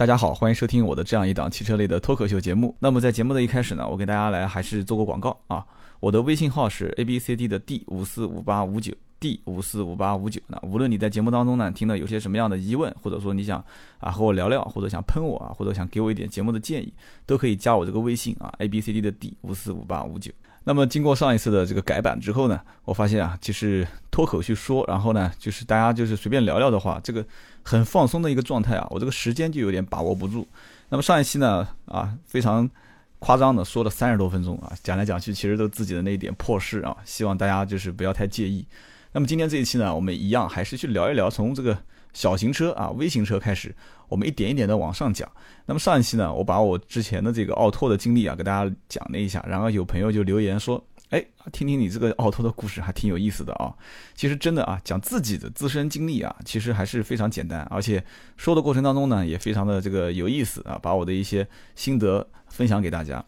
大家好，欢迎收听我的这样一档汽车类的脱口秀节目。那么在节目的一开始呢，我给大家来还是做个广告啊，我的微信号是 A B C D 的 D 五四五八五九 D 五四五八五九。那无论你在节目当中呢听到有些什么样的疑问，或者说你想啊和我聊聊，或者想喷我啊，或者想给我一点节目的建议，都可以加我这个微信啊 A B C D 的 D 五四五八五九。那么经过上一次的这个改版之后呢，我发现啊，其实脱口去说，然后呢，就是大家就是随便聊聊的话，这个很放松的一个状态啊，我这个时间就有点把握不住。那么上一期呢，啊，非常夸张的说了三十多分钟啊，讲来讲去其实都自己的那一点破事啊，希望大家就是不要太介意。那么今天这一期呢，我们一样还是去聊一聊从这个小型车啊、微型车开始，我们一点一点的往上讲。那么上一期呢，我把我之前的这个奥拓的经历啊，给大家讲了一下，然后有朋友就留言说，哎，听听你这个奥托的故事还挺有意思的啊。其实真的啊，讲自己的自身经历啊，其实还是非常简单，而且说的过程当中呢，也非常的这个有意思啊，把我的一些心得分享给大家。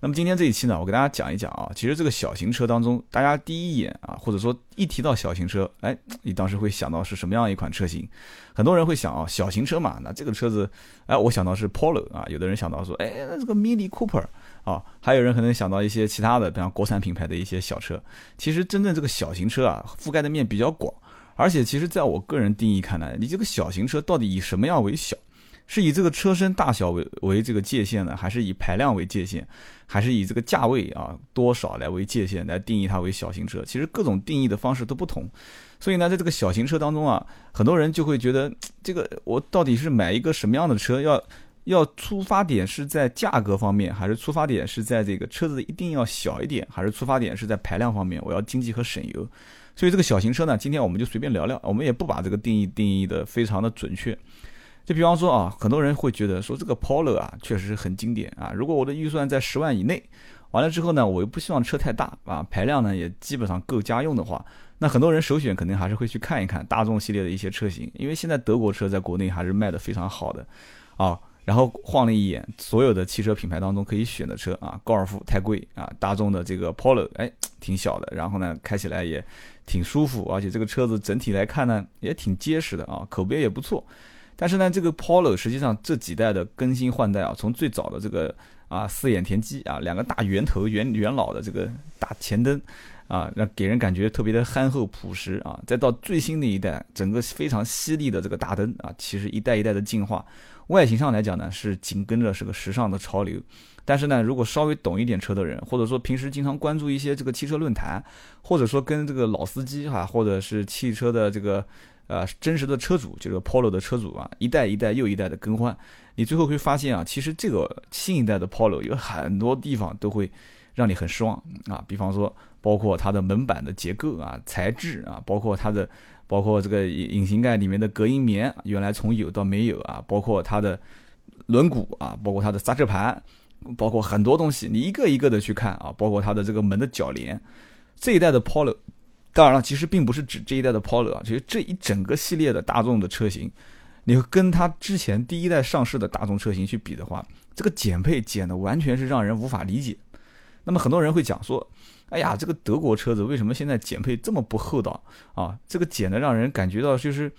那么今天这一期呢，我给大家讲一讲啊，其实这个小型车当中，大家第一眼啊，或者说一提到小型车，哎，你当时会想到是什么样一款车型？很多人会想啊，小型车嘛，那这个车子，哎，我想到是 Polo 啊，有的人想到说，哎，那这个 Mini Cooper 啊，还有人可能想到一些其他的，比方国产品牌的一些小车。其实真正这个小型车啊，覆盖的面比较广，而且其实在我个人定义看来，你这个小型车到底以什么样为小？是以这个车身大小为为这个界限呢，还是以排量为界限，还是以这个价位啊多少来为界限来定义它为小型车？其实各种定义的方式都不同，所以呢，在这个小型车当中啊，很多人就会觉得这个我到底是买一个什么样的车？要要出发点是在价格方面，还是出发点是在这个车子一定要小一点，还是出发点是在排量方面？我要经济和省油。所以这个小型车呢，今天我们就随便聊聊，我们也不把这个定义定义的非常的准确。就比方说啊，很多人会觉得说这个 Polo 啊，确实很经典啊。如果我的预算在十万以内，完了之后呢，我又不希望车太大啊，排量呢也基本上够家用的话，那很多人首选肯定还是会去看一看大众系列的一些车型，因为现在德国车在国内还是卖的非常好的啊。然后晃了一眼所有的汽车品牌当中可以选的车啊，高尔夫太贵啊，大众的这个 Polo 哎挺小的，然后呢开起来也挺舒服，而且这个车子整体来看呢也挺结实的啊，口碑也不错。但是呢，这个 Polo 实际上这几代的更新换代啊，从最早的这个啊四眼田鸡啊，两个大圆头圆圆老的这个大前灯啊，让给人感觉特别的憨厚朴实啊，再到最新的一代，整个非常犀利的这个大灯啊，其实一代一代的进化，外形上来讲呢，是紧跟着是个时尚的潮流。但是呢，如果稍微懂一点车的人，或者说平时经常关注一些这个汽车论坛，或者说跟这个老司机哈，或者是汽车的这个。呃，真实的车主就是 Polo 的车主啊，一代一代又一代的更换，你最后会发现啊，其实这个新一代的 Polo 有很多地方都会让你很失望啊。比方说，包括它的门板的结构啊、材质啊，包括它的，包括这个引擎盖里面的隔音棉，原来从有到没有啊，包括它的轮毂啊，包括它的刹车盘，包括很多东西，你一个一个的去看啊，包括它的这个门的铰链，这一代的 Polo。当然了，其实并不是指这一代的 Polo 啊，其实这一整个系列的大众的车型，你跟它之前第一代上市的大众车型去比的话，这个减配减的完全是让人无法理解。那么很多人会讲说，哎呀，这个德国车子为什么现在减配这么不厚道啊？这个减的让人感觉到就是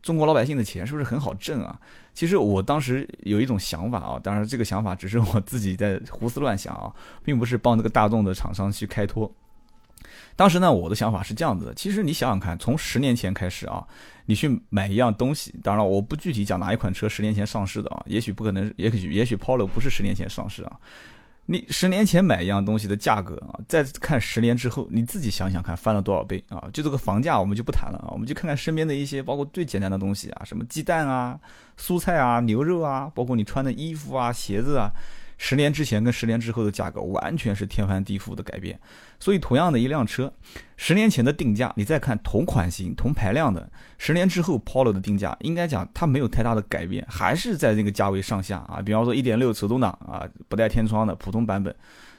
中国老百姓的钱是不是很好挣啊？其实我当时有一种想法啊，当然这个想法只是我自己在胡思乱想啊，并不是帮这个大众的厂商去开脱。当时呢，我的想法是这样子的。其实你想想看，从十年前开始啊，你去买一样东西，当然了我不具体讲哪一款车十年前上市的啊，也许不可能，也许也许 Polo 不是十年前上市啊。你十年前买一样东西的价格啊，再看十年之后，你自己想想看翻了多少倍啊？就这个房价我们就不谈了啊，我们就看看身边的一些，包括最简单的东西啊，什么鸡蛋啊、蔬菜啊、牛肉啊，包括你穿的衣服啊、鞋子啊。十年之前跟十年之后的价格完全是天翻地覆的改变，所以同样的一辆车，十年前的定价，你再看同款型、同排量的，十年之后 Polo 的定价，应该讲它没有太大的改变，还是在这个价位上下啊。比方说1.6手动挡啊，不带天窗的普通版本，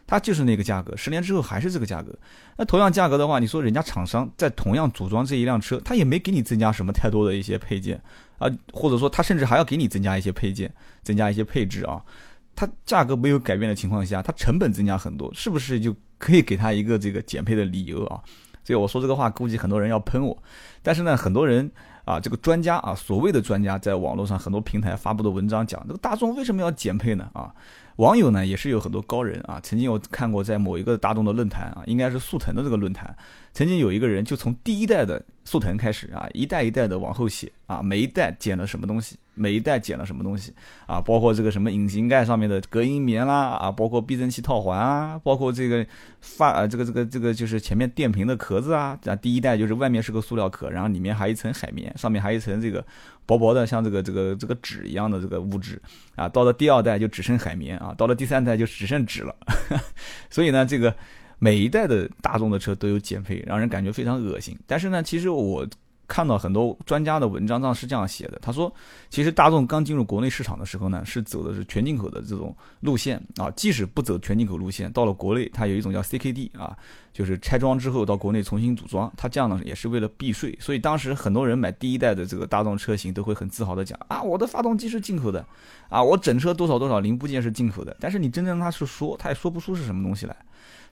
它就是那个价格，十年之后还是这个价格。那同样价格的话，你说人家厂商在同样组装这一辆车，他也没给你增加什么太多的一些配件啊，或者说他甚至还要给你增加一些配件，增加一些配置啊。它价格没有改变的情况下，它成本增加很多，是不是就可以给它一个这个减配的理由啊？所以我说这个话，估计很多人要喷我。但是呢，很多人啊，这个专家啊，所谓的专家，在网络上很多平台发布的文章讲，这个大众为什么要减配呢？啊，网友呢也是有很多高人啊，曾经我看过在某一个大众的论坛啊，应该是速腾的这个论坛，曾经有一个人就从第一代的速腾开始啊，一代一代的往后写啊，每一代减了什么东西。每一代减了什么东西啊？包括这个什么引擎盖上面的隔音棉啦啊，包括避震器套环啊，包括这个发呃这个这个这个就是前面电瓶的壳子啊。啊，第一代就是外面是个塑料壳，然后里面还一层海绵，上面还一层这个薄薄的像这个这个这个纸一样的这个物质啊。到了第二代就只剩海绵啊，到了第三代就只剩纸了。所以呢，这个每一代的大众的车都有减配，让人感觉非常恶心。但是呢，其实我。看到很多专家的文章上是这样写的，他说，其实大众刚进入国内市场的时候呢，是走的是全进口的这种路线啊。即使不走全进口路线，到了国内，它有一种叫 CKD 啊，就是拆装之后到国内重新组装，它这样呢也是为了避税。所以当时很多人买第一代的这个大众车型，都会很自豪的讲啊，我的发动机是进口的，啊，我整车多少多少零部件是进口的。但是你真正让他是说，他也说不出是什么东西来。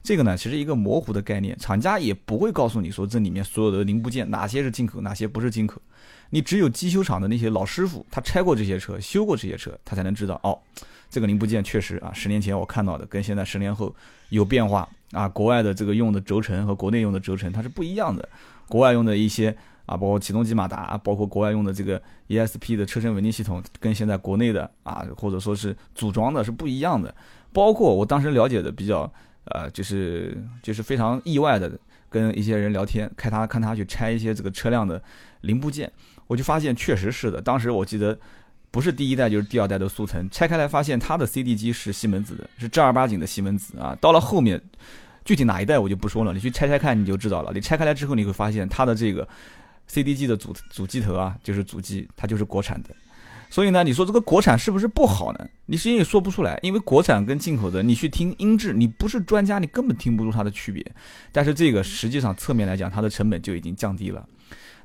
这个呢，其实一个模糊的概念，厂家也不会告诉你说这里面所有的零部件哪些是进口，哪些不是进口。你只有机修厂的那些老师傅，他拆过这些车，修过这些车，他才能知道哦，这个零部件确实啊，十年前我看到的跟现在十年后有变化啊。国外的这个用的轴承和国内用的轴承它是不一样的，国外用的一些啊，包括启动机马达，包括国外用的这个 ESP 的车身稳定系统，跟现在国内的啊，或者说是组装的是不一样的。包括我当时了解的比较。呃，就是就是非常意外的，跟一些人聊天，开他看他去拆一些这个车辆的零部件，我就发现确实是的。当时我记得不是第一代就是第二代的速腾，拆开来发现它的 CD 机是西门子的，是正儿八经的西门子啊。到了后面，具体哪一代我就不说了，你去拆拆看你就知道了。你拆开来之后，你会发现它的这个 CD 机的主主机头啊，就是主机，它就是国产的。所以呢，你说这个国产是不是不好呢？你实际也说不出来，因为国产跟进口的，你去听音质，你不是专家，你根本听不出它的区别。但是这个实际上侧面来讲，它的成本就已经降低了。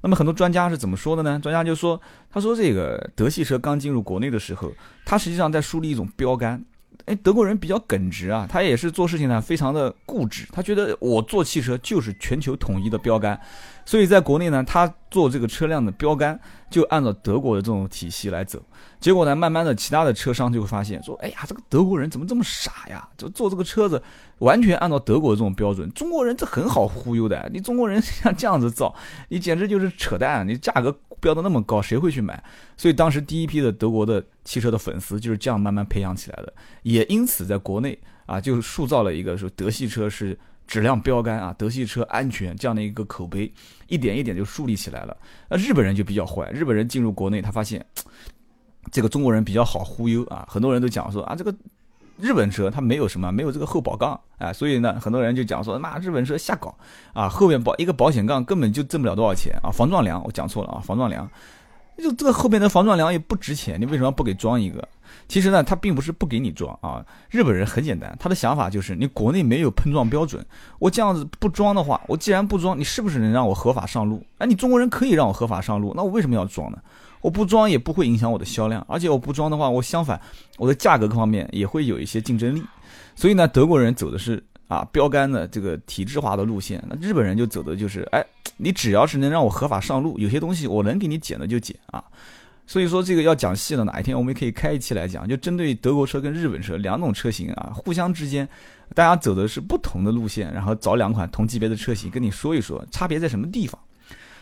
那么很多专家是怎么说的呢？专家就说，他说这个德系车刚进入国内的时候，它实际上在树立一种标杆。哎，德国人比较耿直啊，他也是做事情呢非常的固执，他觉得我做汽车就是全球统一的标杆。所以在国内呢，他做这个车辆的标杆就按照德国的这种体系来走。结果呢，慢慢的其他的车商就会发现说，哎呀，这个德国人怎么这么傻呀？就做这个车子完全按照德国的这种标准，中国人这很好忽悠的。你中国人像这样子造，你简直就是扯淡。你价格标的那么高，谁会去买？所以当时第一批的德国的汽车的粉丝就是这样慢慢培养起来的，也因此在国内啊，就塑造了一个说德系车是。质量标杆啊，德系车安全这样的一个口碑，一点一点就树立起来了。那日本人就比较坏，日本人进入国内，他发现 这个中国人比较好忽悠啊，很多人都讲说啊，这个日本车它没有什么，没有这个后保杠啊，所以呢，很多人就讲说，那日本车瞎搞啊，后面保一个保险杠根本就挣不了多少钱啊，防撞梁我讲错了啊，防撞梁，就这个后面的防撞梁也不值钱，你为什么不给装一个？其实呢，他并不是不给你装啊。日本人很简单，他的想法就是你国内没有碰撞标准，我这样子不装的话，我既然不装，你是不是能让我合法上路？哎，你中国人可以让我合法上路，那我为什么要装呢？我不装也不会影响我的销量，而且我不装的话，我相反我的价格各方面也会有一些竞争力。所以呢，德国人走的是啊标杆的这个体制化的路线，那日本人就走的就是哎，你只要是能让我合法上路，有些东西我能给你减的就减啊。所以说这个要讲细了，哪一天我们也可以开一期来讲，就针对德国车跟日本车两种车型啊，互相之间，大家走的是不同的路线，然后找两款同级别的车型跟你说一说差别在什么地方。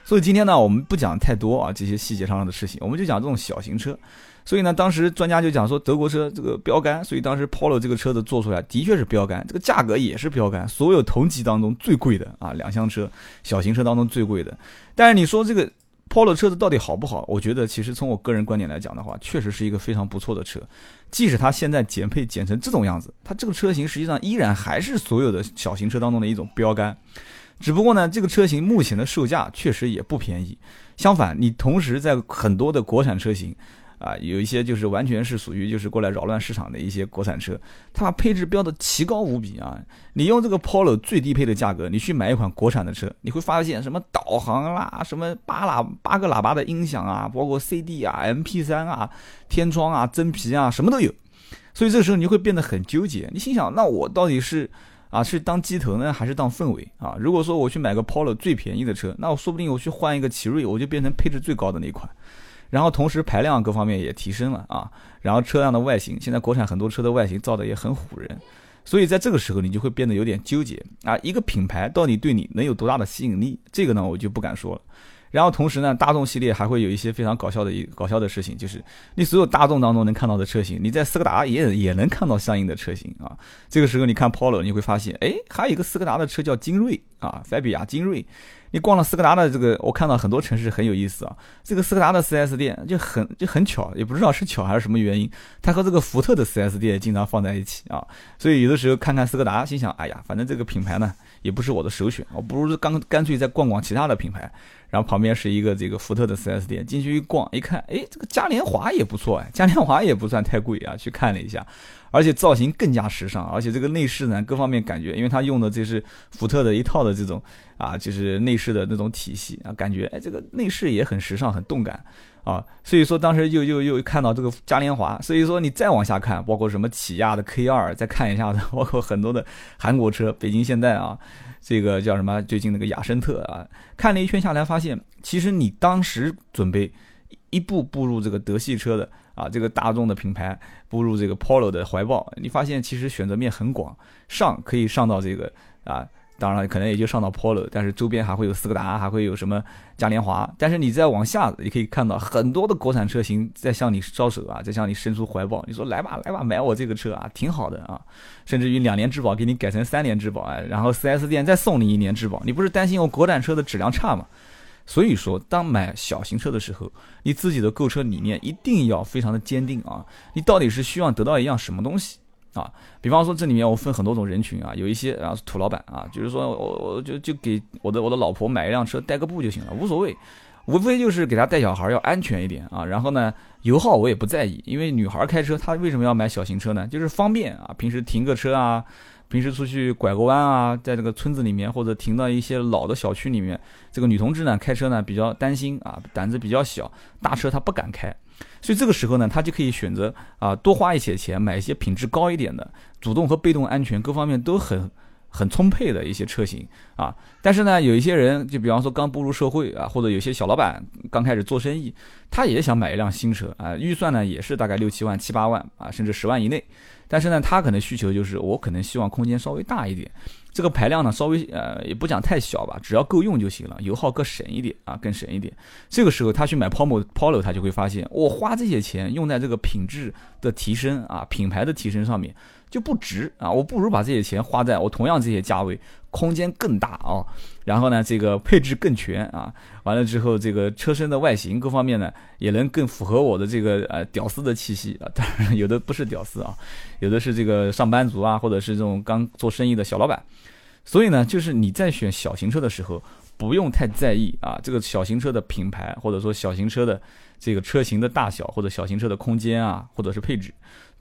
所以今天呢，我们不讲太多啊这些细节上的事情，我们就讲这种小型车。所以呢，当时专家就讲说德国车这个标杆，所以当时 Polo 这个车子做出来的确是标杆，这个价格也是标杆，所有同级当中最贵的啊两厢车，小型车当中最贵的。但是你说这个。Polo 车子到底好不好？我觉得其实从我个人观点来讲的话，确实是一个非常不错的车。即使它现在减配减成这种样子，它这个车型实际上依然还是所有的小型车当中的一种标杆。只不过呢，这个车型目前的售价确实也不便宜。相反，你同时在很多的国产车型。啊，有一些就是完全是属于就是过来扰乱市场的一些国产车，它把配置标的奇高无比啊！你用这个 Polo 最低配的价格，你去买一款国产的车，你会发现什么导航啦，什么八喇八个喇叭的音响啊，包括 CD 啊、MP3 啊、天窗啊、真皮啊，什么都有。所以这个时候你会变得很纠结，你心想，那我到底是啊，是当鸡头呢，还是当凤尾啊？如果说我去买个 Polo 最便宜的车，那我说不定我去换一个奇瑞，我就变成配置最高的那款。然后同时排量各方面也提升了啊，然后车辆的外形，现在国产很多车的外形造的也很唬人，所以在这个时候你就会变得有点纠结啊，一个品牌到底对你能有多大的吸引力？这个呢我就不敢说了。然后同时呢，大众系列还会有一些非常搞笑的一搞笑的事情，就是你所有大众当中能看到的车型，你在斯柯达也也能看到相应的车型啊。这个时候你看 Polo，你会发现，哎，还有一个斯柯达的车叫精锐啊，菲比亚精锐。你逛了斯柯达的这个，我看到很多城市很有意思啊。这个斯柯达的 4S 店就很就很巧，也不知道是巧还是什么原因，它和这个福特的 4S 店经常放在一起啊。所以有的时候看看斯柯达，心想，哎呀，反正这个品牌呢也不是我的首选，我不如刚干脆再逛逛其他的品牌。然后旁边是一个这个福特的 4S 店，进去一逛一看，哎，这个嘉年华也不错哎，嘉年华也不算太贵啊，去看了一下，而且造型更加时尚，而且这个内饰呢，各方面感觉，因为它用的这是福特的一套的这种啊，就是内饰的那种体系啊，感觉哎，这个内饰也很时尚，很动感啊，所以说当时又又又看到这个嘉年华，所以说你再往下看，包括什么起亚的 K2，再看一下子，包括很多的韩国车，北京现代啊。这个叫什么？最近那个雅绅特啊，看了一圈下来，发现其实你当时准备一步步入这个德系车的啊，这个大众的品牌，步入这个 Polo 的怀抱，你发现其实选择面很广，上可以上到这个啊。当然，可能也就上到 Polo，但是周边还会有斯柯达，还会有什么嘉年华。但是你再往下，你可以看到很多的国产车型在向你招手啊，在向你伸出怀抱。你说来吧，来吧，买我这个车啊，挺好的啊。甚至于两年质保给你改成三年质保啊，然后 4S 店再送你一年质保。你不是担心我国产车的质量差吗？所以说，当买小型车的时候，你自己的购车理念一定要非常的坚定啊。你到底是希望得到一样什么东西？啊，比方说这里面我分很多种人群啊，有一些啊土老板啊，就是说我我就就给我的我的老婆买一辆车代个步就行了，无所谓，无非就是给她带小孩要安全一点啊，然后呢油耗我也不在意，因为女孩开车她为什么要买小型车呢？就是方便啊，平时停个车啊，平时出去拐个弯啊，在这个村子里面或者停到一些老的小区里面，这个女同志呢开车呢比较担心啊，胆子比较小，大车她不敢开。所以这个时候呢，他就可以选择啊，多花一些钱买一些品质高一点的，主动和被动安全各方面都很很充沛的一些车型啊。但是呢，有一些人，就比方说刚步入社会啊，或者有些小老板刚开始做生意，他也想买一辆新车啊，预算呢也是大概六七万、七八万啊，甚至十万以内。但是呢，他可能需求就是我可能希望空间稍微大一点。这个排量呢，稍微呃也不讲太小吧，只要够用就行了，油耗更省一点啊，更省一点。这个时候他去买 Polo Polo，他就会发现，我花这些钱用在这个品质的提升啊，品牌的提升上面就不值啊，我不如把这些钱花在我同样这些价位，空间更大啊，然后呢这个配置更全啊，完了之后这个车身的外形各方面呢也能更符合我的这个呃屌丝的气息啊，当然有的不是屌丝啊，有的是这个上班族啊，或者是这种刚做生意的小老板。所以呢，就是你在选小型车的时候，不用太在意啊，这个小型车的品牌，或者说小型车的这个车型的大小，或者小型车的空间啊，或者是配置，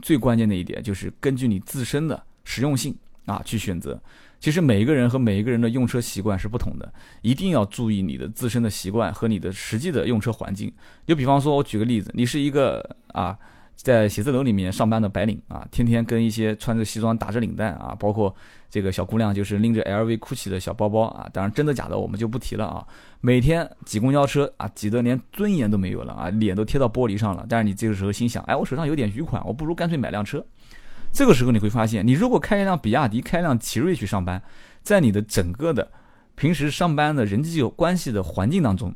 最关键的一点就是根据你自身的实用性啊去选择。其实每一个人和每一个人的用车习惯是不同的，一定要注意你的自身的习惯和你的实际的用车环境。就比方说，我举个例子，你是一个啊。在写字楼里面上班的白领啊，天天跟一些穿着西装打着领带啊，包括这个小姑娘就是拎着 LV、GUCCI 的小包包啊，当然真的假的我们就不提了啊。每天挤公交车啊，挤得连尊严都没有了啊，脸都贴到玻璃上了。但是你这个时候心想，哎，我手上有点余款，我不如干脆买辆车。这个时候你会发现，你如果开一辆比亚迪、开一辆奇瑞去上班，在你的整个的平时上班的人际关系的环境当中。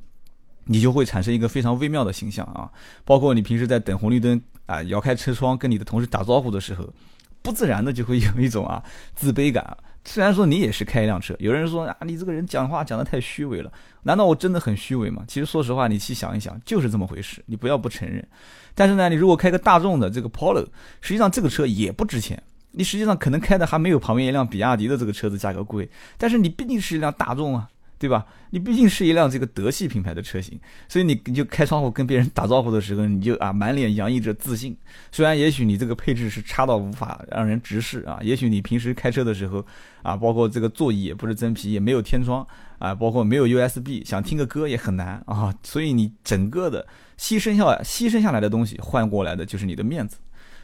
你就会产生一个非常微妙的形象啊，包括你平时在等红绿灯啊，摇开车窗跟你的同事打招呼的时候，不自然的就会有一种啊自卑感。虽然说你也是开一辆车，有人说啊，你这个人讲话讲得太虚伪了，难道我真的很虚伪吗？其实说实话，你细想一想，就是这么回事，你不要不承认。但是呢，你如果开个大众的这个 Polo，实际上这个车也不值钱，你实际上可能开的还没有旁边一辆比亚迪的这个车子价格贵，但是你毕竟是一辆大众啊。对吧？你毕竟是一辆这个德系品牌的车型，所以你你就开窗户跟别人打招呼的时候，你就啊满脸洋溢着自信。虽然也许你这个配置是差到无法让人直视啊，也许你平时开车的时候啊，包括这个座椅也不是真皮，也没有天窗啊，包括没有 USB，想听个歌也很难啊。所以你整个的牺牲下牺牲下来的东西换过来的就是你的面子。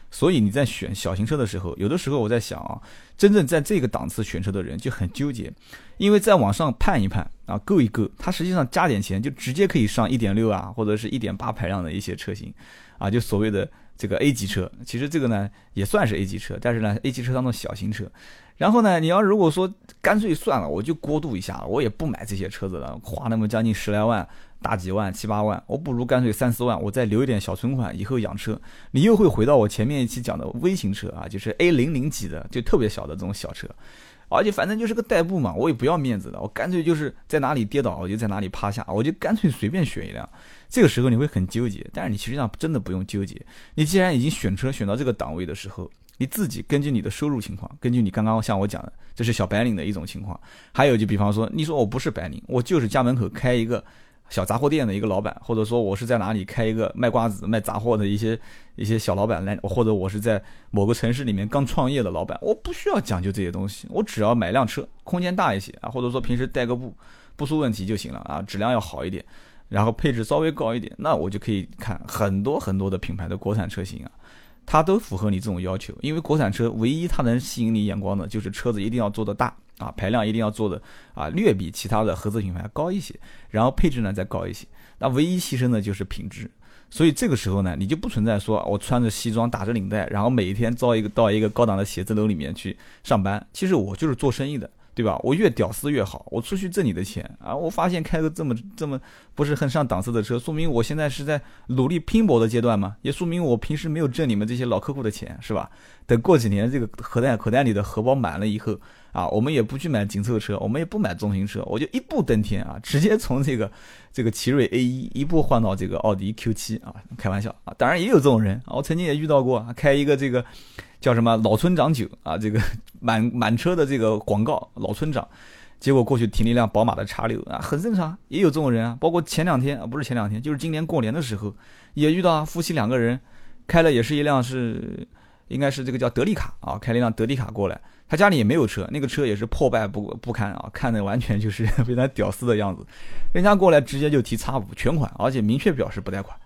所以你在选小型车的时候，有的时候我在想啊，真正在这个档次选车的人就很纠结，因为再往上判一判啊，够一够，它实际上加点钱就直接可以上一点六啊，或者是一点八排量的一些车型啊，就所谓的这个 A 级车。其实这个呢也算是 A 级车，但是呢 A 级车当中小型车。然后呢，你要如果说干脆算了，我就过渡一下，我也不买这些车子了，花那么将近十来万。大几万七八万，我不如干脆三四万，我再留一点小存款，以后养车。你又会回到我前面一期讲的微型车啊，就是 A 零零级的，就特别小的这种小车，而且反正就是个代步嘛，我也不要面子的，我干脆就是在哪里跌倒我就在哪里趴下，我就干脆随便选一辆。这个时候你会很纠结，但是你实际上真的不用纠结。你既然已经选车选到这个档位的时候，你自己根据你的收入情况，根据你刚刚像我讲的，这是小白领的一种情况。还有就比方说，你说我不是白领，我就是家门口开一个。小杂货店的一个老板，或者说我是在哪里开一个卖瓜子、卖杂货的一些一些小老板来，或者我是在某个城市里面刚创业的老板，我不需要讲究这些东西，我只要买辆车，空间大一些啊，或者说平时代个步不出问题就行了啊，质量要好一点，然后配置稍微高一点，那我就可以看很多很多的品牌的国产车型啊，它都符合你这种要求，因为国产车唯一它能吸引你眼光的就是车子一定要做得大。啊，排量一定要做的啊，略比其他的合资品牌高一些，然后配置呢再高一些，那唯一牺牲的就是品质。所以这个时候呢，你就不存在说我穿着西装打着领带，然后每一天招一个到一个高档的写字楼里面去上班。其实我就是做生意的。对吧？我越屌丝越好，我出去挣你的钱啊！我发现开个这么这么不是很上档次的车，说明我现在是在努力拼搏的阶段嘛，也说明我平时没有挣你们这些老客户的钱，是吧？等过几年这个口袋口袋里的荷包满了以后啊，我们也不去买紧凑车，我们也不买中型车，我就一步登天啊，直接从这个这个奇瑞 A 一一步换到这个奥迪 Q 七啊！开玩笑啊，当然也有这种人啊，我曾经也遇到过，开一个这个。叫什么老村长酒啊？这个 满满车的这个广告，老村长，结果过去停了一辆宝马的叉六啊，很正常，也有这种人啊。包括前两天啊，不是前两天，就是今年过年的时候，也遇到啊，夫妻两个人开了也是一辆是，应该是这个叫德利卡啊，开了一辆德利卡过来，他家里也没有车，那个车也是破败不不堪啊，看的完全就是非常屌丝的样子。人家过来直接就提叉五全款，而且明确表示不贷款，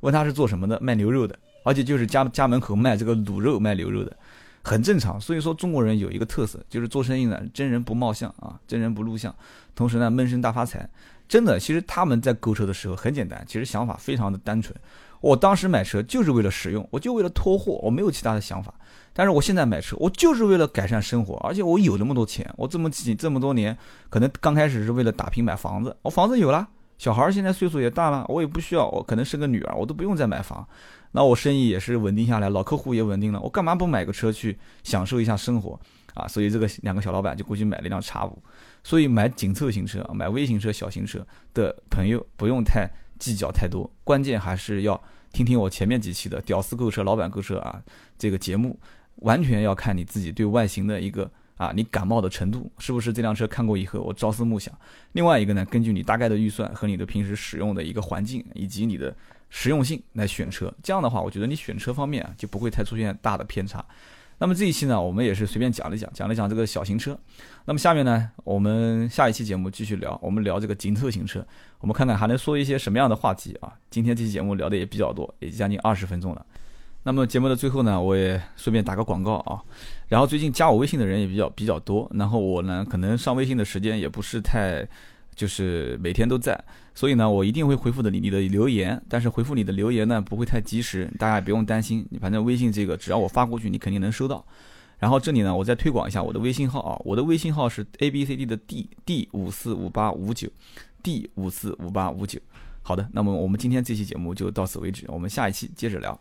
问他是做什么的，卖牛肉的。而且就是家家门口卖这个卤肉卖牛肉的，很正常。所以说中国人有一个特色，就是做生意呢，真人不貌相啊，真人不露相。同时呢，闷声大发财。真的，其实他们在购车的时候很简单，其实想法非常的单纯。我当时买车就是为了使用，我就为了拖货，我没有其他的想法。但是我现在买车，我就是为了改善生活，而且我有那么多钱，我这么几这么多年，可能刚开始是为了打拼买房子，我房子有了，小孩现在岁数也大了，我也不需要，我可能生个女儿，我都不用再买房。那我生意也是稳定下来，老客户也稳定了，我干嘛不买个车去享受一下生活啊？所以这个两个小老板就过去买了一辆叉五。所以买紧凑型车、买微型车、小型车的朋友不用太计较太多，关键还是要听听我前面几期的“屌丝购车、老板购车”啊这个节目，完全要看你自己对外形的一个啊你感冒的程度，是不是这辆车看过以后我朝思暮想？另外一个呢，根据你大概的预算和你的平时使用的一个环境以及你的。实用性来选车，这样的话，我觉得你选车方面啊就不会太出现大的偏差。那么这一期呢，我们也是随便讲了讲，讲了讲这个小型车。那么下面呢，我们下一期节目继续聊，我们聊这个紧凑型车，我们看看还能说一些什么样的话题啊？今天这期节目聊的也比较多，也将近二十分钟了。那么节目的最后呢，我也顺便打个广告啊。然后最近加我微信的人也比较比较多，然后我呢可能上微信的时间也不是太。就是每天都在，所以呢，我一定会回复的你你的留言，但是回复你的留言呢不会太及时，大家也不用担心，你反正微信这个只要我发过去，你肯定能收到。然后这里呢，我再推广一下我的微信号啊，我的微信号是 A B C D 的 D D 五四五八五九，D 五四五八五九。好的，那么我们今天这期节目就到此为止，我们下一期接着聊。